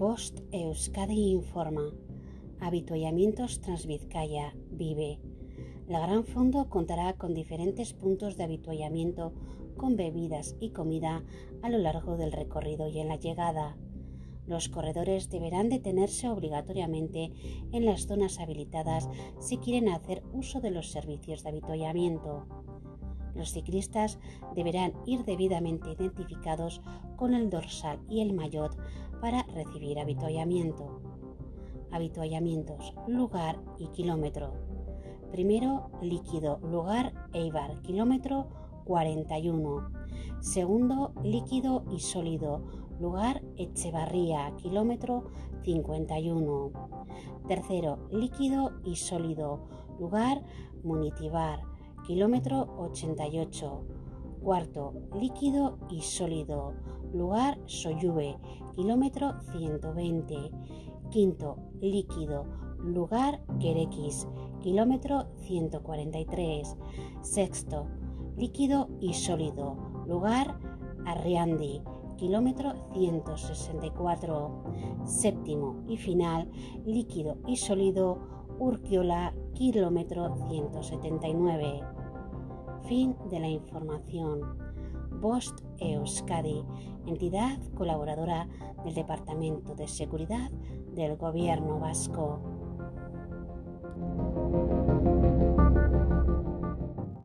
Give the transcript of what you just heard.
Bost Euskadi informa. Habituallamientos Transvizcaya vive. La Gran Fondo contará con diferentes puntos de habituallamiento con bebidas y comida a lo largo del recorrido y en la llegada. Los corredores deberán detenerse obligatoriamente en las zonas habilitadas si quieren hacer uso de los servicios de habituallamiento. Los ciclistas deberán ir debidamente identificados con el dorsal y el maillot para recibir habituallamiento. Habituallamientos, lugar y kilómetro. Primero, líquido, lugar, Eibar, kilómetro 41. Segundo, líquido y sólido, lugar, Echevarría, kilómetro 51. Tercero, líquido y sólido, lugar, Munitibar, kilómetro 88. Cuarto, líquido y sólido, lugar Soyube, kilómetro 120. Quinto, líquido, lugar Querequis, kilómetro 143. Sexto, líquido y sólido, lugar Arriandi, kilómetro 164. Séptimo y final, líquido y sólido, Urquiola, kilómetro 179. Fin de la información. Bost Euskadi, entidad colaboradora del Departamento de Seguridad del Gobierno Vasco.